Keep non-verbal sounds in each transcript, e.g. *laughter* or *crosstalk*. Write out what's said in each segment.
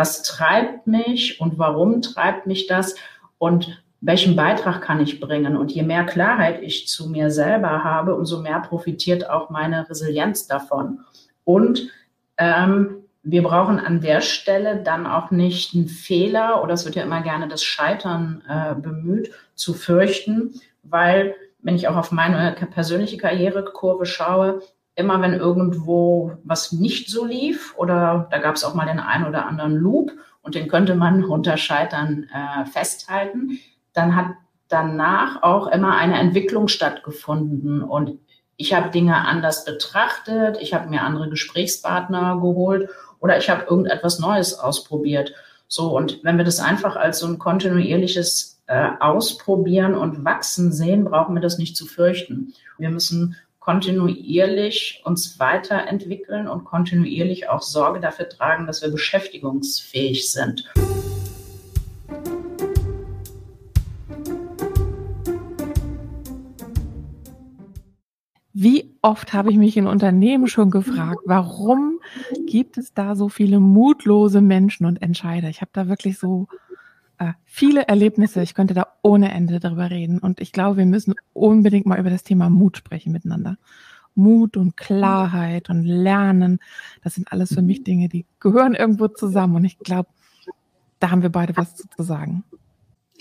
was treibt mich und warum treibt mich das und welchen Beitrag kann ich bringen? Und je mehr Klarheit ich zu mir selber habe, umso mehr profitiert auch meine Resilienz davon. Und ähm, wir brauchen an der Stelle dann auch nicht einen Fehler oder es wird ja immer gerne das Scheitern äh, bemüht, zu fürchten, weil wenn ich auch auf meine persönliche Karrierekurve schaue, immer wenn irgendwo was nicht so lief oder da gab es auch mal den einen oder anderen Loop und den könnte man *laughs* unter Scheitern äh, festhalten, dann hat danach auch immer eine Entwicklung stattgefunden und ich habe Dinge anders betrachtet, ich habe mir andere Gesprächspartner geholt oder ich habe irgendetwas Neues ausprobiert. So, und wenn wir das einfach als so ein kontinuierliches äh, Ausprobieren und Wachsen sehen, brauchen wir das nicht zu fürchten. Wir müssen kontinuierlich uns weiterentwickeln und kontinuierlich auch Sorge dafür tragen, dass wir beschäftigungsfähig sind. Wie oft habe ich mich in Unternehmen schon gefragt, warum gibt es da so viele mutlose Menschen und Entscheider? Ich habe da wirklich so äh, viele Erlebnisse. Ich könnte da ohne Ende darüber reden. Und ich glaube, wir müssen unbedingt mal über das Thema Mut sprechen miteinander. Mut und Klarheit und Lernen, das sind alles für mich Dinge, die gehören irgendwo zusammen. Und ich glaube, da haben wir beide was zu sagen.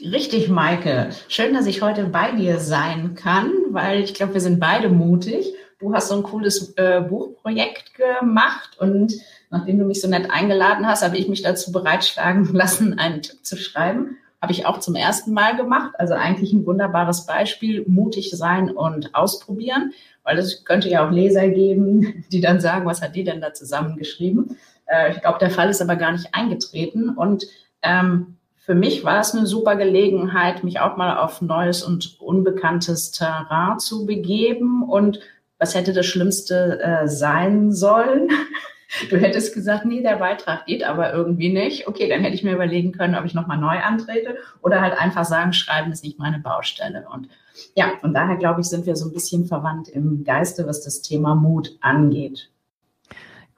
Richtig, Maike. Schön, dass ich heute bei dir sein kann, weil ich glaube, wir sind beide mutig. Du hast so ein cooles äh, Buchprojekt gemacht und nachdem du mich so nett eingeladen hast, habe ich mich dazu bereitschlagen *laughs* lassen, einen Tipp zu schreiben. Habe ich auch zum ersten Mal gemacht. Also eigentlich ein wunderbares Beispiel, mutig sein und ausprobieren, weil es könnte ja auch Leser geben, *laughs* die dann sagen, was hat die denn da zusammengeschrieben? Äh, ich glaube, der Fall ist aber gar nicht eingetreten und ähm, für mich war es eine super Gelegenheit, mich auch mal auf neues und unbekanntes Terrain zu begeben. Und was hätte das Schlimmste äh, sein sollen? *laughs* Du hättest gesagt, nee, der Beitrag geht aber irgendwie nicht. Okay, dann hätte ich mir überlegen können, ob ich nochmal neu antrete oder halt einfach sagen, schreiben ist nicht meine Baustelle. Und ja, von daher glaube ich, sind wir so ein bisschen verwandt im Geiste, was das Thema Mut angeht.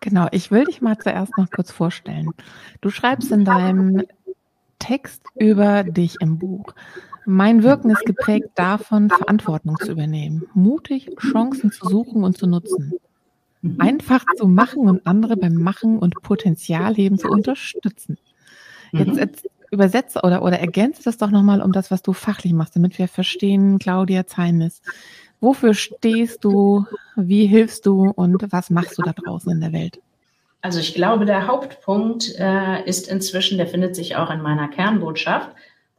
Genau, ich will dich mal zuerst noch kurz vorstellen. Du schreibst in deinem Text über dich im Buch. Mein Wirken ist geprägt davon, Verantwortung zu übernehmen, mutig Chancen zu suchen und zu nutzen, einfach zu machen und andere beim Machen und Potenzialheben zu unterstützen. Jetzt, jetzt übersetze oder, oder ergänze das doch nochmal um das, was du fachlich machst, damit wir verstehen, Claudia Zeinis. Wofür stehst du? Wie hilfst du? Und was machst du da draußen in der Welt? Also ich glaube, der Hauptpunkt äh, ist inzwischen, der findet sich auch in meiner Kernbotschaft.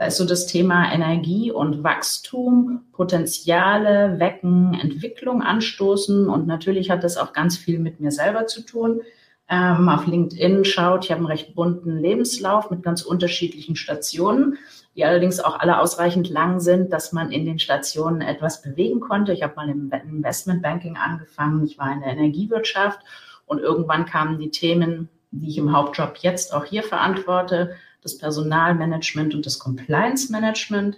Da ist so das Thema Energie und Wachstum, Potenziale wecken, Entwicklung anstoßen und natürlich hat das auch ganz viel mit mir selber zu tun. Ähm, auf LinkedIn schaut, ich habe einen recht bunten Lebenslauf mit ganz unterschiedlichen Stationen, die allerdings auch alle ausreichend lang sind, dass man in den Stationen etwas bewegen konnte. Ich habe mal im Investmentbanking angefangen, ich war in der Energiewirtschaft und irgendwann kamen die Themen, die ich im Hauptjob jetzt auch hier verantworte, das Personalmanagement und das Compliance Management.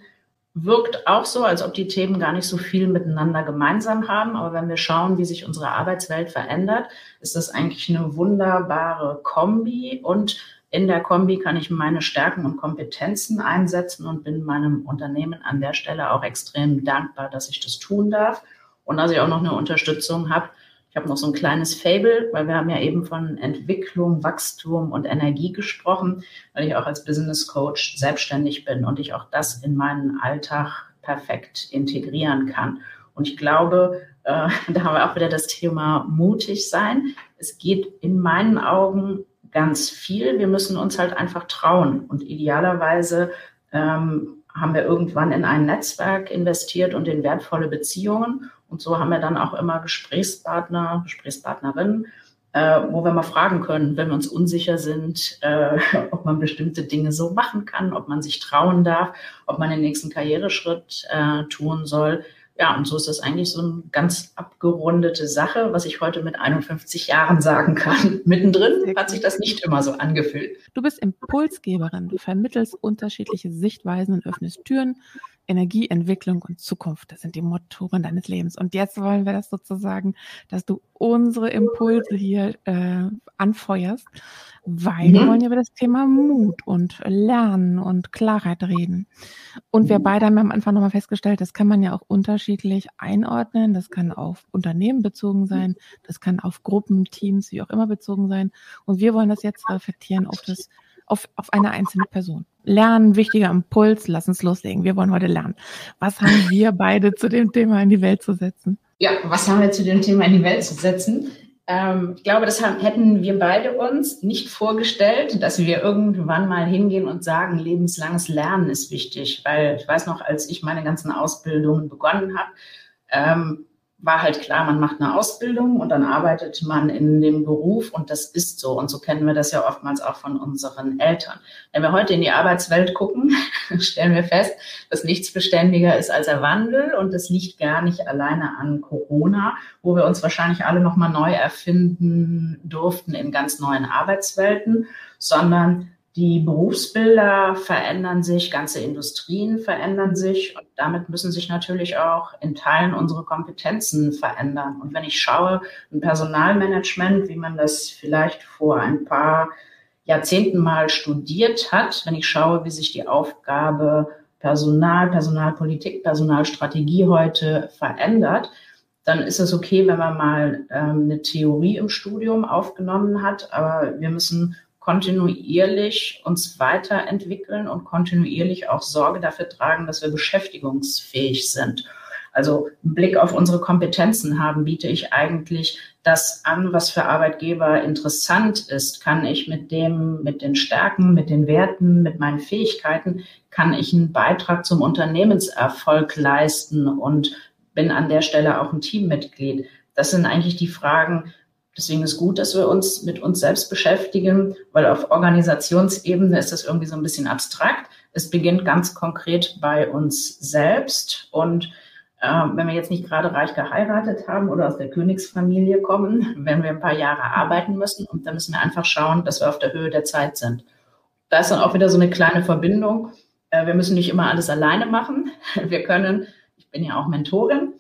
Wirkt auch so, als ob die Themen gar nicht so viel miteinander gemeinsam haben. Aber wenn wir schauen, wie sich unsere Arbeitswelt verändert, ist das eigentlich eine wunderbare Kombi. Und in der Kombi kann ich meine Stärken und Kompetenzen einsetzen und bin meinem Unternehmen an der Stelle auch extrem dankbar, dass ich das tun darf und dass ich auch noch eine Unterstützung habe, ich habe noch so ein kleines Fable, weil wir haben ja eben von Entwicklung, Wachstum und Energie gesprochen, weil ich auch als Business Coach selbstständig bin und ich auch das in meinen Alltag perfekt integrieren kann. Und ich glaube, äh, *laughs* da haben wir auch wieder das Thema mutig sein. Es geht in meinen Augen ganz viel. Wir müssen uns halt einfach trauen und idealerweise ähm, haben wir irgendwann in ein Netzwerk investiert und in wertvolle Beziehungen. Und so haben wir dann auch immer Gesprächspartner, Gesprächspartnerinnen, äh, wo wir mal fragen können, wenn wir uns unsicher sind, äh, *laughs* ob man bestimmte Dinge so machen kann, ob man sich trauen darf, ob man den nächsten Karriereschritt äh, tun soll. Ja, und so ist das eigentlich so eine ganz abgerundete Sache, was ich heute mit 51 Jahren sagen kann. *laughs* Mittendrin hat sich das nicht immer so angefühlt. Du bist Impulsgeberin, du vermittelst unterschiedliche Sichtweisen und öffnest Türen Energieentwicklung und Zukunft. Das sind die Motoren deines Lebens. Und jetzt wollen wir das sozusagen, dass du unsere Impulse hier äh, anfeuerst, weil mhm. wir wollen ja über das Thema Mut und Lernen und Klarheit reden. Und wir mhm. beide haben am Anfang nochmal festgestellt, das kann man ja auch unterschiedlich einordnen. Das kann auf Unternehmen bezogen sein, das kann auf Gruppen, Teams, wie auch immer bezogen sein. Und wir wollen das jetzt reflektieren auf das auf, auf eine einzelne Person. Lernen, wichtiger Impuls, lass uns loslegen. Wir wollen heute lernen. Was haben *laughs* wir beide zu dem Thema in die Welt zu setzen? Ja, was haben wir zu dem Thema in die Welt zu setzen? Ähm, ich glaube, das haben, hätten wir beide uns nicht vorgestellt, dass wir irgendwann mal hingehen und sagen, lebenslanges Lernen ist wichtig. Weil ich weiß noch, als ich meine ganzen Ausbildungen begonnen habe, ähm, war halt klar, man macht eine Ausbildung und dann arbeitet man in dem Beruf und das ist so. Und so kennen wir das ja oftmals auch von unseren Eltern. Wenn wir heute in die Arbeitswelt gucken, *laughs* stellen wir fest, dass nichts beständiger ist als der Wandel und das liegt gar nicht alleine an Corona, wo wir uns wahrscheinlich alle nochmal neu erfinden durften in ganz neuen Arbeitswelten, sondern die Berufsbilder verändern sich, ganze Industrien verändern sich und damit müssen sich natürlich auch in Teilen unsere Kompetenzen verändern. Und wenn ich schaue, ein Personalmanagement, wie man das vielleicht vor ein paar Jahrzehnten mal studiert hat, wenn ich schaue, wie sich die Aufgabe Personal, Personalpolitik, Personalstrategie heute verändert, dann ist es okay, wenn man mal ähm, eine Theorie im Studium aufgenommen hat, aber wir müssen kontinuierlich uns weiterentwickeln und kontinuierlich auch Sorge dafür tragen, dass wir beschäftigungsfähig sind. Also Blick auf unsere Kompetenzen haben, biete ich eigentlich das an, was für Arbeitgeber interessant ist. Kann ich mit dem, mit den Stärken, mit den Werten, mit meinen Fähigkeiten, kann ich einen Beitrag zum Unternehmenserfolg leisten und bin an der Stelle auch ein Teammitglied. Das sind eigentlich die Fragen, Deswegen ist gut, dass wir uns mit uns selbst beschäftigen, weil auf Organisationsebene ist das irgendwie so ein bisschen abstrakt. Es beginnt ganz konkret bei uns selbst. Und äh, wenn wir jetzt nicht gerade reich geheiratet haben oder aus der Königsfamilie kommen, *laughs* wenn wir ein paar Jahre arbeiten müssen und dann müssen wir einfach schauen, dass wir auf der Höhe der Zeit sind. Da ist dann auch wieder so eine kleine Verbindung. Äh, wir müssen nicht immer alles alleine machen. *laughs* Wir können, ich bin ja auch Mentorin,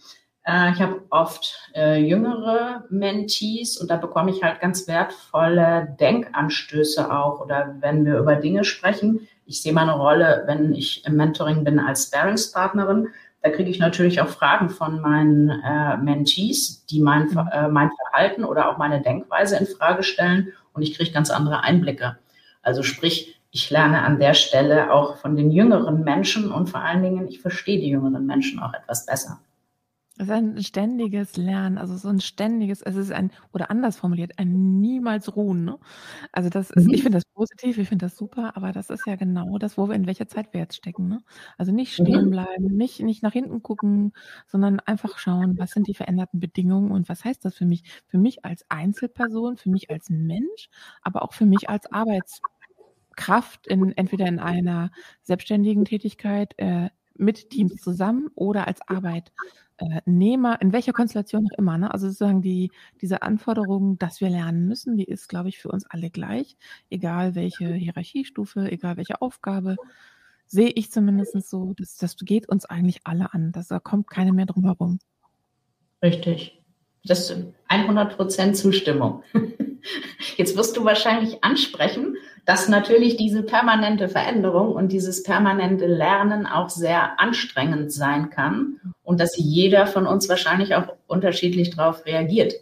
ich habe oft äh, jüngere Mentees und da bekomme ich halt ganz wertvolle Denkanstöße auch oder wenn wir über Dinge sprechen. Ich sehe meine Rolle, wenn ich im Mentoring bin als Bearingspartnerin. Da kriege ich natürlich auch Fragen von meinen äh, Mentees, die mein, mhm. äh, mein Verhalten oder auch meine Denkweise in Frage stellen und ich kriege ganz andere Einblicke. Also sprich, ich lerne an der Stelle auch von den jüngeren Menschen und vor allen Dingen, ich verstehe die jüngeren Menschen auch etwas besser. Es ist ein ständiges Lernen, also so ein ständiges, es ist ein, oder anders formuliert, ein niemals ruhen. Ne? Also das ist, ich mhm. finde das positiv, ich finde das super, aber das ist ja genau das, wo wir in welcher Zeit wir jetzt stecken. Ne? Also nicht stehen mhm. bleiben, nicht, nicht nach hinten gucken, sondern einfach schauen, was sind die veränderten Bedingungen und was heißt das für mich? Für mich als Einzelperson, für mich als Mensch, aber auch für mich als Arbeitskraft in entweder in einer selbstständigen Tätigkeit äh, mit Teams zusammen oder als Arbeit äh, in welcher Konstellation auch immer. Ne? Also sozusagen die, diese Anforderung, dass wir lernen müssen, die ist, glaube ich, für uns alle gleich, egal welche Hierarchiestufe, egal welche Aufgabe, sehe ich zumindest so, dass das geht uns eigentlich alle an. Dass, da kommt keine mehr drum herum. Richtig. Das ist 100% Zustimmung. *laughs* Jetzt wirst du wahrscheinlich ansprechen, dass natürlich diese permanente Veränderung und dieses permanente Lernen auch sehr anstrengend sein kann und dass jeder von uns wahrscheinlich auch unterschiedlich darauf reagiert.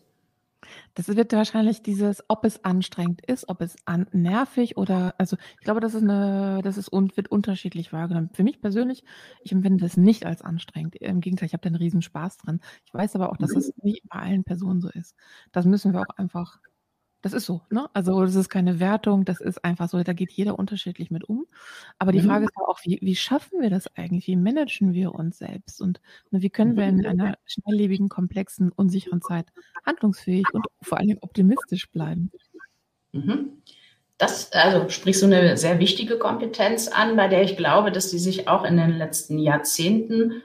Das wird wahrscheinlich dieses, ob es anstrengend ist, ob es an, nervig oder, also ich glaube, das ist eine, das ist und wird unterschiedlich wahrgenommen. Für mich persönlich, ich empfinde das nicht als anstrengend. Im Gegenteil, ich habe da einen riesen Spaß dran. Ich weiß aber auch, dass es nicht bei allen Personen so ist. Das müssen wir auch einfach das ist so, ne? Also das ist keine Wertung, das ist einfach so, da geht jeder unterschiedlich mit um. Aber die mhm. Frage ist auch, wie, wie schaffen wir das eigentlich? Wie managen wir uns selbst? Und ne, wie können wir in mhm. einer schnelllebigen, komplexen, unsicheren Zeit handlungsfähig und vor allem optimistisch bleiben? Mhm. Das, also sprichst du eine sehr wichtige Kompetenz an, bei der ich glaube, dass die sich auch in den letzten Jahrzehnten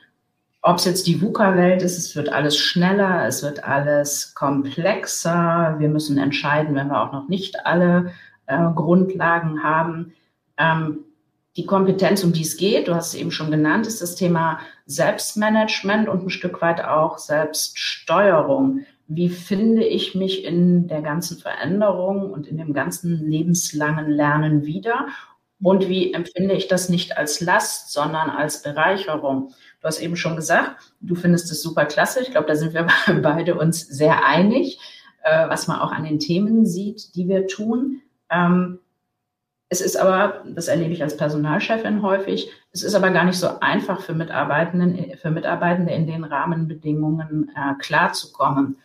ob es jetzt die VUCA-Welt ist, es wird alles schneller, es wird alles komplexer. Wir müssen entscheiden, wenn wir auch noch nicht alle äh, Grundlagen haben. Ähm, die Kompetenz, um die es geht, du hast es eben schon genannt, ist das Thema Selbstmanagement und ein Stück weit auch Selbststeuerung. Wie finde ich mich in der ganzen Veränderung und in dem ganzen lebenslangen Lernen wieder? Und wie empfinde ich das nicht als Last, sondern als Bereicherung? Du hast eben schon gesagt, du findest es super klasse. Ich glaube, da sind wir *laughs* beide uns sehr einig, äh, was man auch an den Themen sieht, die wir tun. Ähm, es ist aber, das erlebe ich als Personalchefin häufig, es ist aber gar nicht so einfach für Mitarbeitenden, für Mitarbeitende in den Rahmenbedingungen äh, klarzukommen.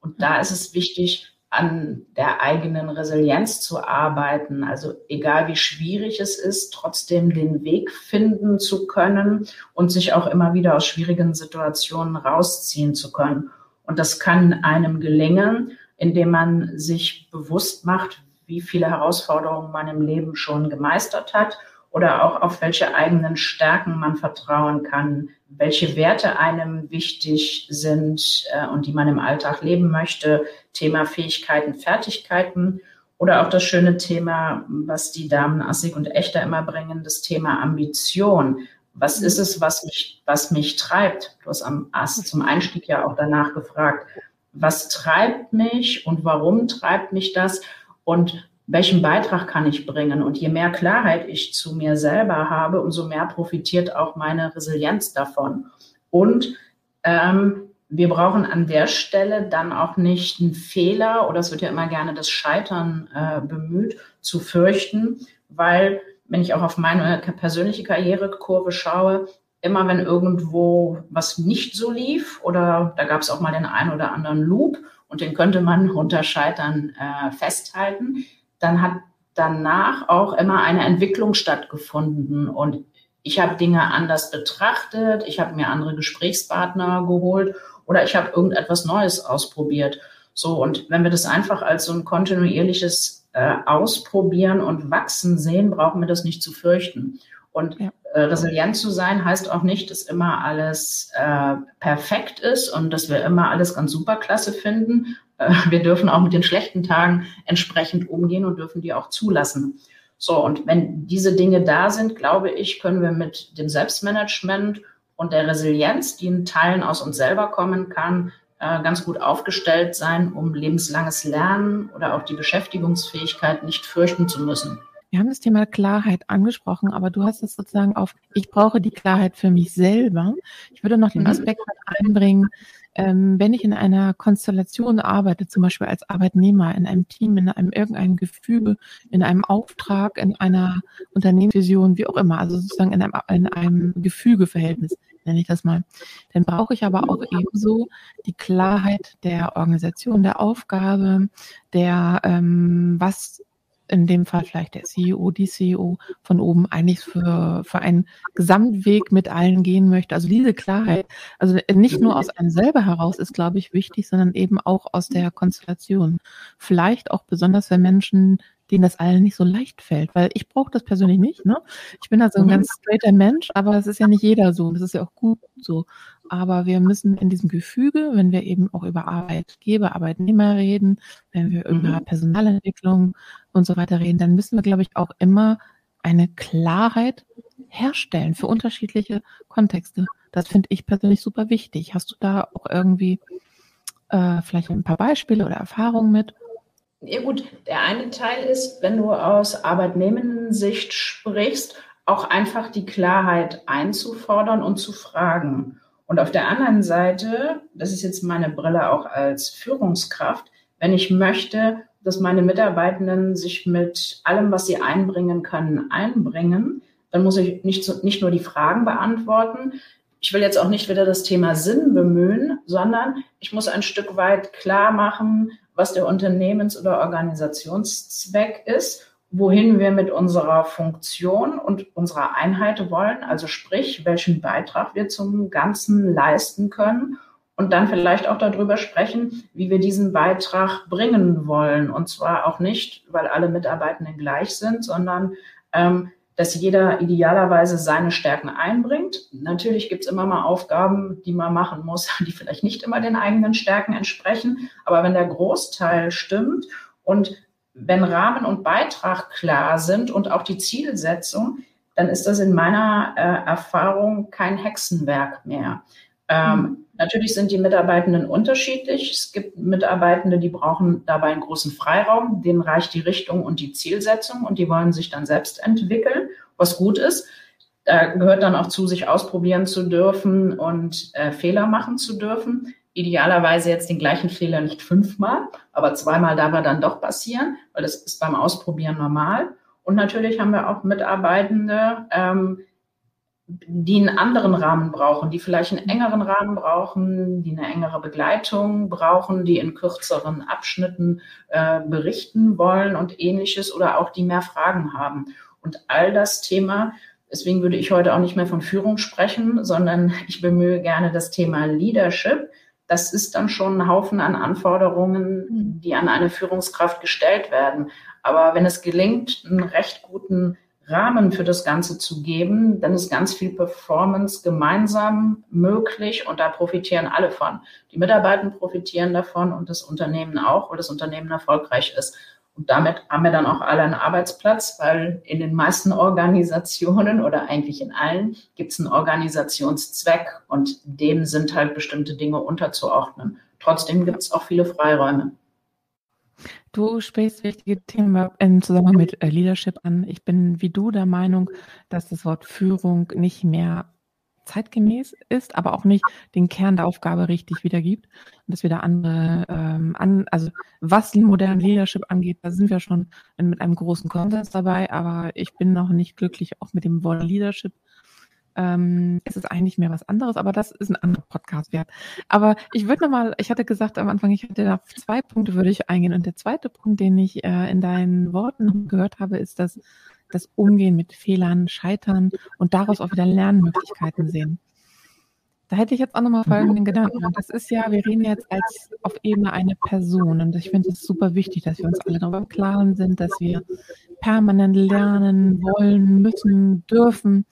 Und da ist es wichtig, an der eigenen Resilienz zu arbeiten. Also egal wie schwierig es ist, trotzdem den Weg finden zu können und sich auch immer wieder aus schwierigen Situationen rausziehen zu können. Und das kann einem gelingen, indem man sich bewusst macht, wie viele Herausforderungen man im Leben schon gemeistert hat oder auch auf welche eigenen Stärken man vertrauen kann, welche Werte einem wichtig sind äh, und die man im Alltag leben möchte, Thema Fähigkeiten, Fertigkeiten oder auch das schöne Thema, was die Damen Assig und Echter immer bringen, das Thema Ambition. Was ist es, was mich, was mich treibt? Du hast am Ass zum Einstieg ja auch danach gefragt. Was treibt mich und warum treibt mich das? Und welchen Beitrag kann ich bringen? Und je mehr Klarheit ich zu mir selber habe, umso mehr profitiert auch meine Resilienz davon. Und ähm, wir brauchen an der Stelle dann auch nicht einen Fehler oder es wird ja immer gerne das Scheitern äh, bemüht, zu fürchten, weil wenn ich auch auf meine persönliche Karrierekurve schaue, immer wenn irgendwo was nicht so lief oder da gab es auch mal den einen oder anderen Loop und den könnte man *laughs* unter Scheitern äh, festhalten, dann hat danach auch immer eine Entwicklung stattgefunden und ich habe Dinge anders betrachtet, ich habe mir andere Gesprächspartner geholt oder ich habe irgendetwas Neues ausprobiert. So, und wenn wir das einfach als so ein kontinuierliches äh, Ausprobieren und Wachsen sehen, brauchen wir das nicht zu fürchten. Und ja. äh, resilient zu sein heißt auch nicht, dass immer alles äh, perfekt ist und dass wir immer alles ganz superklasse finden. Äh, wir dürfen auch mit den schlechten Tagen entsprechend umgehen und dürfen die auch zulassen. So, und wenn diese Dinge da sind, glaube ich, können wir mit dem Selbstmanagement und der Resilienz, die in Teilen aus uns selber kommen kann, äh, ganz gut aufgestellt sein, um lebenslanges Lernen oder auch die Beschäftigungsfähigkeit nicht fürchten zu müssen. Wir haben das Thema Klarheit angesprochen, aber du hast es sozusagen auf, ich brauche die Klarheit für mich selber. Ich würde noch den mhm. Aspekt einbringen, ähm, wenn ich in einer Konstellation arbeite, zum Beispiel als Arbeitnehmer, in einem Team, in einem irgendeinem Gefüge, in einem Auftrag, in einer Unternehmensvision, wie auch immer, also sozusagen in einem, in einem Gefügeverhältnis, nenne ich das mal, dann brauche ich aber auch ebenso die Klarheit der Organisation, der Aufgabe, der, ähm, was in dem Fall vielleicht der CEO, die CEO von oben eigentlich für, für einen Gesamtweg mit allen gehen möchte. Also diese Klarheit, also nicht nur aus einem selber heraus ist, glaube ich, wichtig, sondern eben auch aus der Konstellation. Vielleicht auch besonders für Menschen, denen das allen nicht so leicht fällt, weil ich brauche das persönlich nicht. Ne? Ich bin also ein mhm. ganz straighter Mensch, aber es ist ja nicht jeder so und das ist ja auch gut so. Aber wir müssen in diesem Gefüge, wenn wir eben auch über Arbeitgeber, Arbeitnehmer reden, wenn wir mhm. über Personalentwicklung und so weiter reden, dann müssen wir, glaube ich, auch immer eine Klarheit herstellen für unterschiedliche Kontexte. Das finde ich persönlich super wichtig. Hast du da auch irgendwie äh, vielleicht ein paar Beispiele oder Erfahrungen mit? Ja gut, der eine Teil ist, wenn du aus Arbeitnehmendensicht sprichst, auch einfach die Klarheit einzufordern und zu fragen. Und auf der anderen Seite, das ist jetzt meine Brille auch als Führungskraft, wenn ich möchte, dass meine Mitarbeitenden sich mit allem, was sie einbringen können, einbringen, dann muss ich nicht, nicht nur die Fragen beantworten. Ich will jetzt auch nicht wieder das Thema Sinn bemühen, sondern ich muss ein Stück weit klar machen, was der Unternehmens- oder Organisationszweck ist, wohin wir mit unserer Funktion und unserer Einheit wollen, also sprich, welchen Beitrag wir zum Ganzen leisten können und dann vielleicht auch darüber sprechen, wie wir diesen Beitrag bringen wollen. Und zwar auch nicht, weil alle Mitarbeitenden gleich sind, sondern ähm, dass jeder idealerweise seine Stärken einbringt. Natürlich gibt es immer mal Aufgaben, die man machen muss, *laughs* die vielleicht nicht immer den eigenen Stärken entsprechen. Aber wenn der Großteil stimmt und wenn Rahmen und Beitrag klar sind und auch die Zielsetzung, dann ist das in meiner äh, Erfahrung kein Hexenwerk mehr. Ähm, mhm. Natürlich sind die Mitarbeitenden unterschiedlich. Es gibt Mitarbeitende, die brauchen dabei einen großen Freiraum, denen reicht die Richtung und die Zielsetzung und die wollen sich dann selbst entwickeln, was gut ist. Da gehört dann auch zu, sich ausprobieren zu dürfen und äh, Fehler machen zu dürfen. Idealerweise jetzt den gleichen Fehler nicht fünfmal, aber zweimal darf er dann doch passieren, weil das ist beim Ausprobieren normal. Und natürlich haben wir auch Mitarbeitende, ähm, die einen anderen Rahmen brauchen, die vielleicht einen engeren Rahmen brauchen, die eine engere Begleitung brauchen, die in kürzeren Abschnitten äh, berichten wollen und ähnliches oder auch die mehr Fragen haben. Und all das Thema, deswegen würde ich heute auch nicht mehr von Führung sprechen, sondern *laughs* ich bemühe gerne das Thema Leadership. Das ist dann schon ein Haufen an Anforderungen, die an eine Führungskraft gestellt werden. Aber wenn es gelingt, einen recht guten Rahmen für das Ganze zu geben, dann ist ganz viel Performance gemeinsam möglich und da profitieren alle von. Die Mitarbeiter profitieren davon und das Unternehmen auch, weil das Unternehmen erfolgreich ist. Und damit haben wir dann auch alle einen Arbeitsplatz, weil in den meisten Organisationen oder eigentlich in allen gibt es einen Organisationszweck und dem sind halt bestimmte Dinge unterzuordnen. Trotzdem gibt es auch viele Freiräume. Du sprichst wichtige Themen im Zusammenhang mit äh, Leadership an. Ich bin wie du der Meinung, dass das Wort Führung nicht mehr zeitgemäß ist, aber auch nicht den Kern der Aufgabe richtig wiedergibt. Und dass wir da andere, ähm, an, also was modernen Leadership angeht, da sind wir schon mit einem großen Konsens dabei, aber ich bin noch nicht glücklich auch mit dem Wort Leadership ähm, ist es eigentlich mehr was anderes, aber das ist ein anderer Podcast wert. Aber ich würde nochmal, ich hatte gesagt am Anfang, ich hatte auf zwei Punkte würde ich eingehen. Und der zweite Punkt, den ich äh, in deinen Worten gehört habe, ist das, das Umgehen mit Fehlern, Scheitern und daraus auch wieder Lernmöglichkeiten sehen. Da hätte ich jetzt auch nochmal folgenden Gedanken. Und das ist ja, wir reden jetzt als auf Ebene eine Person. Und ich finde es super wichtig, dass wir uns alle darüber im Klaren sind, dass wir permanent lernen wollen, müssen, dürfen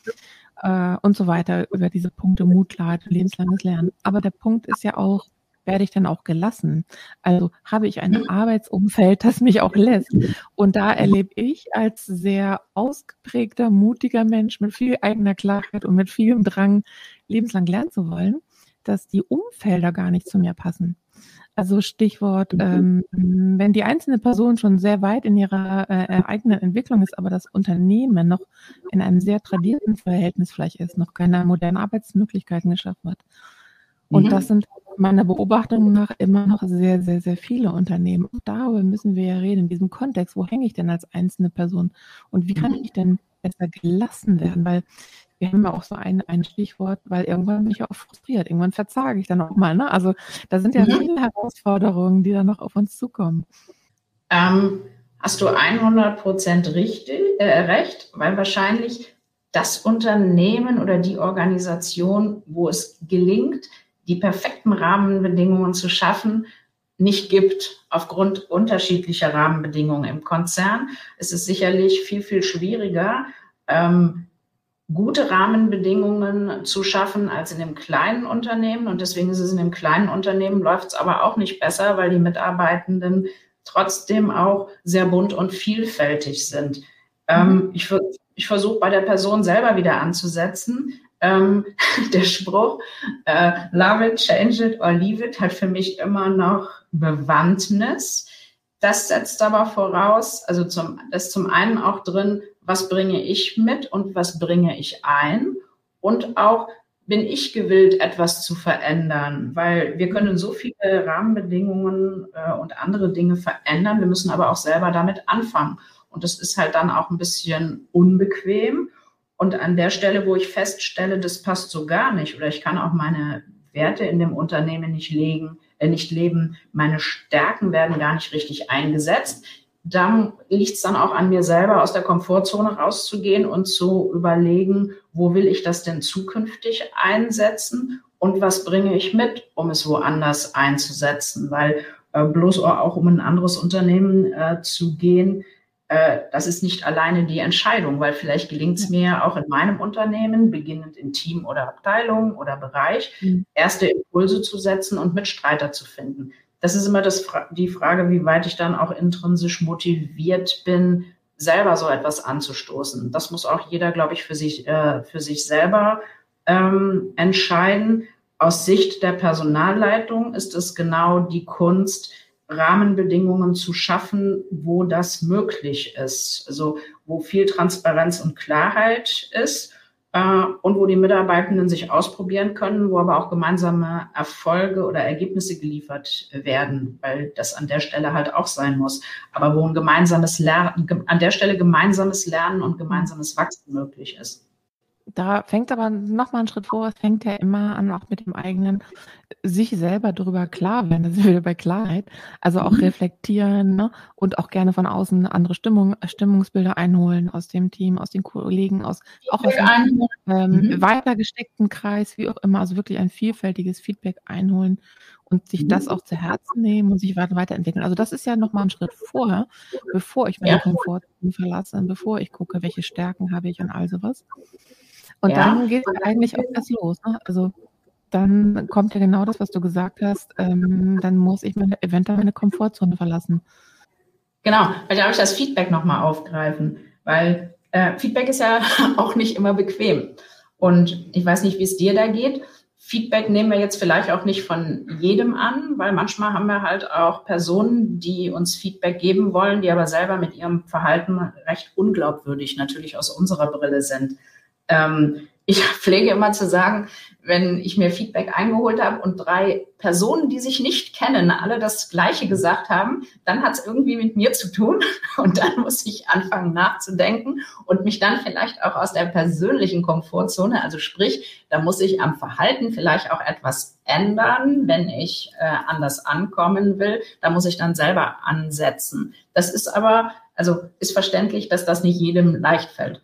äh, und so weiter über diese Punkte Mut, Klarheit, lebenslanges Lernen. Aber der Punkt ist ja auch, werde ich dann auch gelassen? Also habe ich ein mhm. Arbeitsumfeld, das mich auch lässt? Und da erlebe ich als sehr ausgeprägter, mutiger Mensch mit viel eigener Klarheit und mit vielem Drang, lebenslang lernen zu wollen, dass die Umfelder gar nicht zu mir passen. Also Stichwort, mhm. ähm, wenn die einzelne Person schon sehr weit in ihrer äh, eigenen Entwicklung ist, aber das Unternehmen noch in einem sehr tradierten Verhältnis vielleicht ist, noch keine modernen Arbeitsmöglichkeiten geschaffen hat. Und mhm. das sind meiner Beobachtung nach immer noch sehr, sehr, sehr viele Unternehmen. Und darüber müssen wir ja reden, in diesem Kontext. Wo hänge ich denn als einzelne Person? Und wie kann mhm. ich denn besser gelassen werden? Weil wir haben ja auch so ein, ein Stichwort, weil irgendwann bin ich auch frustriert. Irgendwann verzage ich dann auch mal. Ne? Also da sind ja mhm. viele Herausforderungen, die dann noch auf uns zukommen. Ähm, hast du 100 Prozent äh, recht, weil wahrscheinlich das Unternehmen oder die Organisation, wo es gelingt, die perfekten Rahmenbedingungen zu schaffen, nicht gibt aufgrund unterschiedlicher Rahmenbedingungen im Konzern. Es ist sicherlich viel, viel schwieriger, ähm, gute Rahmenbedingungen zu schaffen als in dem kleinen Unternehmen. Und deswegen ist es in dem kleinen Unternehmen, läuft es aber auch nicht besser, weil die Mitarbeitenden trotzdem auch sehr bunt und vielfältig sind. Ähm, mhm. ich, ich versuche bei der Person selber wieder anzusetzen. Ähm, *laughs* der Spruch, äh, love it, change it or leave it, hat für mich immer noch Bewandtnis. Das setzt aber voraus, also zum, das ist zum einen auch drin, was bringe ich mit und was bringe ich ein und auch bin ich gewillt, etwas zu verändern, weil wir können so viele Rahmenbedingungen äh, und andere Dinge verändern. Wir müssen aber auch selber damit anfangen. Und das ist halt dann auch ein bisschen unbequem. Und an der Stelle, wo ich feststelle, das passt so gar nicht oder ich kann auch meine Werte in dem Unternehmen nicht legen, äh, nicht leben, meine Stärken werden gar nicht richtig eingesetzt, dann liegt es dann auch an mir selber, aus der Komfortzone rauszugehen und zu überlegen, wo will ich das denn zukünftig einsetzen und was bringe ich mit, um es woanders einzusetzen. Weil äh, bloß auch um ein anderes Unternehmen äh, zu gehen, äh, das ist nicht alleine die Entscheidung, weil vielleicht gelingt es mir auch in meinem Unternehmen, beginnend in Team oder Abteilung oder Bereich, mhm. erste Impulse zu setzen und Mitstreiter zu finden das ist immer das, die Frage, wie weit ich dann auch intrinsisch motiviert bin, selber so etwas anzustoßen. Das muss auch jeder, glaube ich, für sich, äh, für sich selber ähm, entscheiden. Aus Sicht der Personalleitung ist es genau die Kunst, Rahmenbedingungen zu schaffen, wo das möglich ist. Also wo viel Transparenz und Klarheit ist äh, und wo die Mitarbeitenden sich ausprobieren können, wo aber auch gemeinsame Erfolge oder Ergebnisse geliefert werden, weil das an der Stelle halt auch sein muss. Aber wo ein gemeinsames Lernen, an der Stelle gemeinsames Lernen und gemeinsames Wachstum möglich ist. Da fängt aber noch mal einen Schritt vor, es fängt ja immer an, auch mit dem eigenen sich selber darüber klar werden, das ist wieder bei Klarheit, also auch mhm. reflektieren ne? und auch gerne von außen andere Stimmung, Stimmungsbilder einholen aus dem Team, aus den Kollegen, aus auch aus dem ähm, mhm. weiter gesteckten Kreis, wie auch immer, also wirklich ein vielfältiges Feedback einholen und sich mhm. das auch zu Herzen nehmen und sich weiter weiterentwickeln. Also das ist ja noch mal ein Schritt vorher, bevor ich meine ja. Komfortzone verlasse, bevor ich gucke, welche Stärken habe ich und all sowas. Und ja. dann geht es eigentlich auch erst los. Ne? Also dann kommt ja genau das, was du gesagt hast. Ähm, dann muss ich meine, eventuell meine Komfortzone verlassen. Genau, weil darf ich das Feedback nochmal aufgreifen, weil äh, Feedback ist ja *laughs* auch nicht immer bequem. Und ich weiß nicht, wie es dir da geht. Feedback nehmen wir jetzt vielleicht auch nicht von jedem an, weil manchmal haben wir halt auch Personen, die uns Feedback geben wollen, die aber selber mit ihrem Verhalten recht unglaubwürdig natürlich aus unserer Brille sind. Ähm, ich *laughs* pflege immer zu sagen, wenn ich mir Feedback eingeholt habe und drei Personen, die sich nicht kennen, alle das Gleiche gesagt haben, dann hat es irgendwie mit mir zu tun *laughs* und dann muss ich anfangen nachzudenken und mich dann vielleicht auch aus der persönlichen Komfortzone, also sprich, da muss ich am Verhalten vielleicht auch etwas ändern, wenn ich äh, anders ankommen will. Da muss ich dann selber ansetzen. Das ist aber, also ist verständlich, dass das nicht jedem leicht fällt.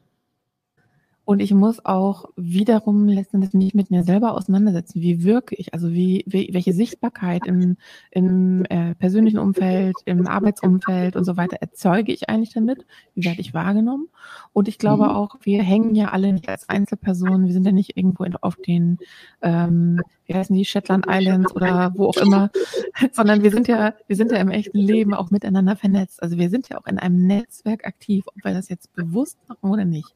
Und ich muss auch wiederum letztendlich mich mit mir selber auseinandersetzen. Wie wirke ich? Also wie, wie welche Sichtbarkeit im, im äh, persönlichen Umfeld, im Arbeitsumfeld und so weiter erzeuge ich eigentlich damit? Wie werde ich wahrgenommen? Und ich glaube mhm. auch, wir hängen ja alle nicht als Einzelpersonen. Wir sind ja nicht irgendwo auf den, ähm, wie heißen die, Shetland Islands oder wo auch immer, *laughs* sondern wir sind ja, wir sind ja im echten Leben auch miteinander vernetzt. Also wir sind ja auch in einem Netzwerk aktiv, ob wir das jetzt bewusst machen oder nicht.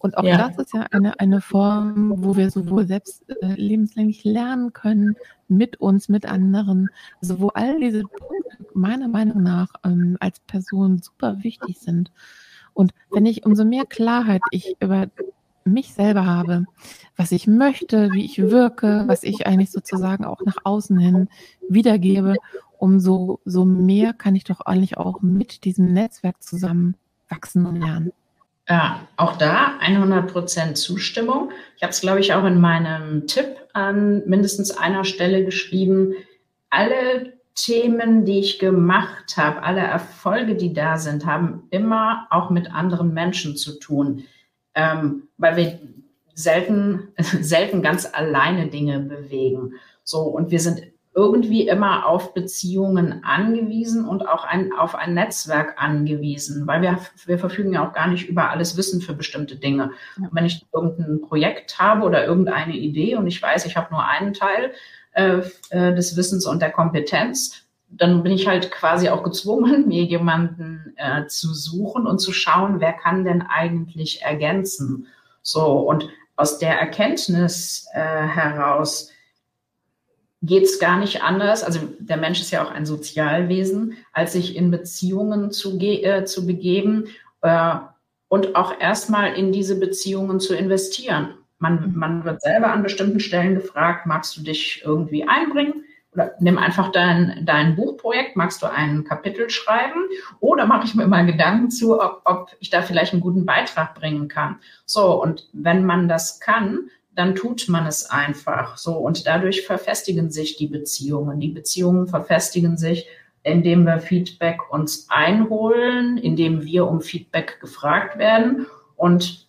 Und auch ja. das ist ja eine, eine Form, wo wir sowohl selbst äh, lebenslänglich lernen können, mit uns, mit anderen. Also wo all diese Punkte meiner Meinung nach ähm, als Person super wichtig sind. Und wenn ich umso mehr Klarheit ich über mich selber habe, was ich möchte, wie ich wirke, was ich eigentlich sozusagen auch nach außen hin wiedergebe, umso so mehr kann ich doch eigentlich auch mit diesem Netzwerk zusammen wachsen und lernen. Ja, auch da 100% Zustimmung. Ich habe es, glaube ich, auch in meinem Tipp an mindestens einer Stelle geschrieben. Alle Themen, die ich gemacht habe, alle Erfolge, die da sind, haben immer auch mit anderen Menschen zu tun, ähm, weil wir selten, *laughs* selten ganz alleine Dinge bewegen. So, und wir sind irgendwie immer auf Beziehungen angewiesen und auch ein, auf ein Netzwerk angewiesen, weil wir, wir verfügen ja auch gar nicht über alles Wissen für bestimmte Dinge. Ja. wenn ich irgendein Projekt habe oder irgendeine Idee und ich weiß, ich habe nur einen Teil äh, äh, des Wissens und der Kompetenz, dann bin ich halt quasi auch gezwungen, *laughs* mir jemanden äh, zu suchen und zu schauen, wer kann denn eigentlich ergänzen. So, und aus der Erkenntnis äh, heraus, geht es gar nicht anders. Also der Mensch ist ja auch ein Sozialwesen, als sich in Beziehungen zu, äh, zu begeben äh, und auch erstmal in diese Beziehungen zu investieren. Man, man wird selber an bestimmten Stellen gefragt, magst du dich irgendwie einbringen? Oder nimm einfach dein, dein Buchprojekt, magst du ein Kapitel schreiben? Oder mache ich mir mal Gedanken zu, ob, ob ich da vielleicht einen guten Beitrag bringen kann. So, und wenn man das kann, dann tut man es einfach so. Und dadurch verfestigen sich die Beziehungen. Die Beziehungen verfestigen sich, indem wir Feedback uns einholen, indem wir um Feedback gefragt werden. Und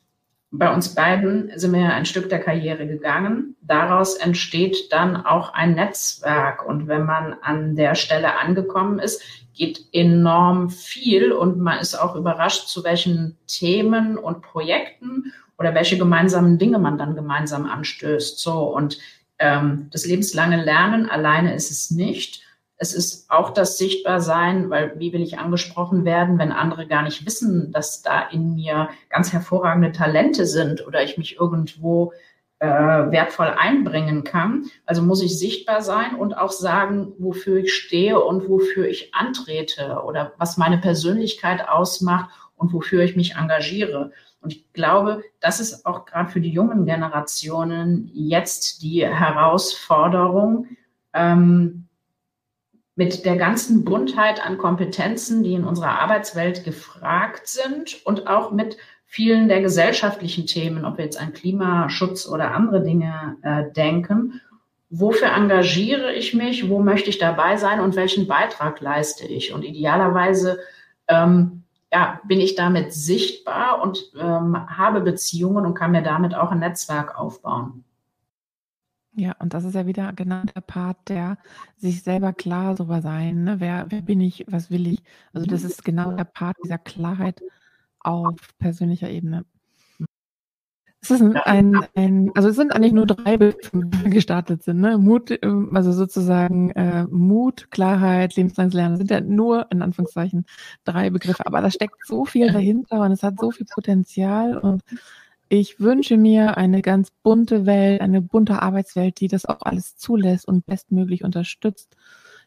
bei uns beiden sind wir ein Stück der Karriere gegangen. Daraus entsteht dann auch ein Netzwerk. Und wenn man an der Stelle angekommen ist, geht enorm viel und man ist auch überrascht, zu welchen Themen und Projekten oder welche gemeinsamen Dinge man dann gemeinsam anstößt. So und ähm, das lebenslange Lernen alleine ist es nicht. Es ist auch das Sichtbarsein, weil wie will ich angesprochen werden, wenn andere gar nicht wissen, dass da in mir ganz hervorragende Talente sind oder ich mich irgendwo äh, wertvoll einbringen kann. Also muss ich sichtbar sein und auch sagen, wofür ich stehe und wofür ich antrete oder was meine Persönlichkeit ausmacht und wofür ich mich engagiere. Und ich glaube, das ist auch gerade für die jungen Generationen jetzt die Herausforderung, ähm, mit der ganzen Buntheit an Kompetenzen, die in unserer Arbeitswelt gefragt sind und auch mit vielen der gesellschaftlichen Themen, ob wir jetzt an Klimaschutz oder andere Dinge äh, denken. Wofür engagiere ich mich? Wo möchte ich dabei sein? Und welchen Beitrag leiste ich? Und idealerweise ähm, ja, bin ich damit sichtbar und ähm, habe Beziehungen und kann mir damit auch ein Netzwerk aufbauen. Ja, und das ist ja wieder genau der Part, der sich selber klar darüber sein, ne? Wer, wer bin ich, was will ich? Also das ist genau der Part dieser Klarheit auf persönlicher Ebene. Es ist ein, ein, also es sind eigentlich nur drei Begriffe, die *laughs* gestartet sind. Ne? Mut, ähm, also sozusagen äh, Mut, Klarheit, lebenslanges Lernen sind ja nur in Anführungszeichen drei Begriffe, aber da steckt so viel dahinter und es hat so viel Potenzial und ich wünsche mir eine ganz bunte Welt, eine bunte Arbeitswelt, die das auch alles zulässt und bestmöglich unterstützt,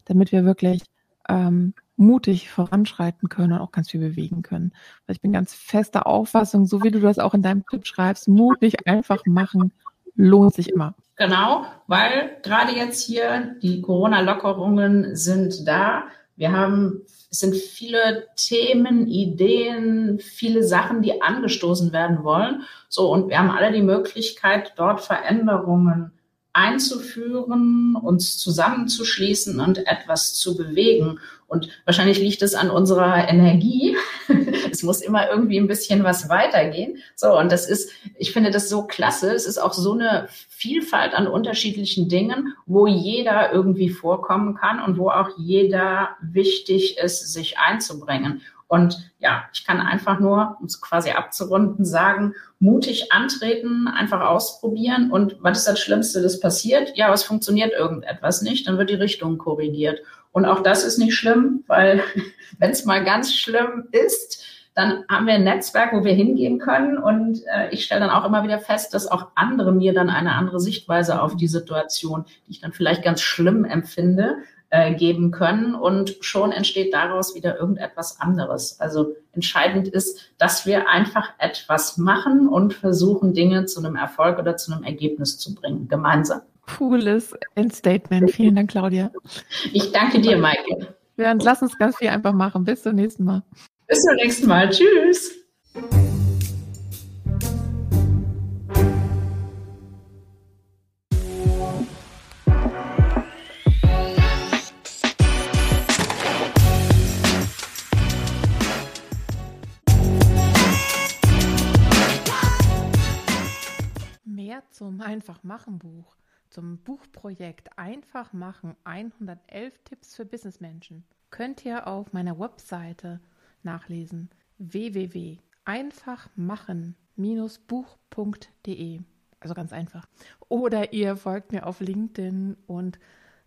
damit wir wirklich ähm, mutig voranschreiten können und auch ganz viel bewegen können. Ich bin ganz fester Auffassung, so wie du das auch in deinem Tipp schreibst, mutig einfach machen lohnt sich immer. Genau, weil gerade jetzt hier die Corona-Lockerungen sind da. Wir haben es sind viele Themen, Ideen, viele Sachen, die angestoßen werden wollen. So, und wir haben alle die Möglichkeit, dort Veränderungen einzuführen, uns zusammenzuschließen und etwas zu bewegen. Und wahrscheinlich liegt es an unserer Energie. Es muss immer irgendwie ein bisschen was weitergehen. So, und das ist, ich finde das so klasse. Es ist auch so eine Vielfalt an unterschiedlichen Dingen, wo jeder irgendwie vorkommen kann und wo auch jeder wichtig ist, sich einzubringen. Und ja, ich kann einfach nur, um es quasi abzurunden, sagen, mutig antreten, einfach ausprobieren. Und was ist das Schlimmste, das passiert? Ja, es funktioniert irgendetwas nicht, dann wird die Richtung korrigiert. Und auch das ist nicht schlimm, weil *laughs* wenn es mal ganz schlimm ist, dann haben wir ein Netzwerk, wo wir hingehen können. Und äh, ich stelle dann auch immer wieder fest, dass auch andere mir dann eine andere Sichtweise auf die Situation, die ich dann vielleicht ganz schlimm empfinde, äh, geben können und schon entsteht daraus wieder irgendetwas anderes. Also entscheidend ist, dass wir einfach etwas machen und versuchen, Dinge zu einem Erfolg oder zu einem Ergebnis zu bringen, gemeinsam. Cooles Endstatement. Vielen Dank, Claudia. Ich danke dir, Maike. Wir lassen uns ganz viel einfach machen. Bis zum nächsten Mal. Bis zum nächsten Mal. Tschüss. zum Einfach-Machen-Buch, zum Buchprojekt Einfach machen 111 Tipps für Businessmenschen könnt ihr auf meiner Webseite nachlesen www.einfachmachen-buch.de. Also ganz einfach. Oder ihr folgt mir auf LinkedIn und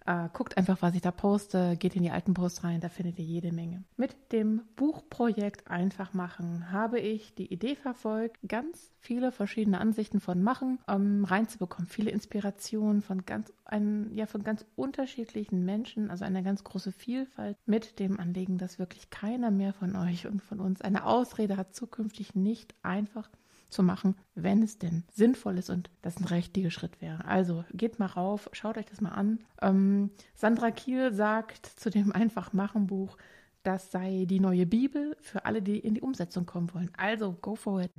äh, guckt einfach, was ich da poste, geht in die alten Posts rein, da findet ihr jede Menge. Mit dem Buchprojekt Einfach machen habe ich die Idee verfolgt, ganz viele verschiedene Ansichten von Machen ähm, reinzubekommen, viele Inspirationen von ganz, ein, ja, von ganz unterschiedlichen Menschen, also eine ganz große Vielfalt mit dem Anliegen, dass wirklich keiner mehr von euch und von uns eine Ausrede hat, zukünftig nicht einfach zu machen, wenn es denn sinnvoll ist und das ein richtiger Schritt wäre. Also geht mal rauf, schaut euch das mal an. Ähm, Sandra Kiel sagt zu dem Einfach machen Buch, das sei die neue Bibel für alle, die in die Umsetzung kommen wollen. Also go for it.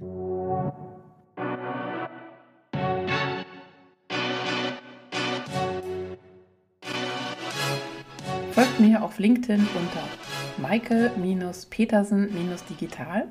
Folgt mir auf LinkedIn unter Maike-Petersen-Digital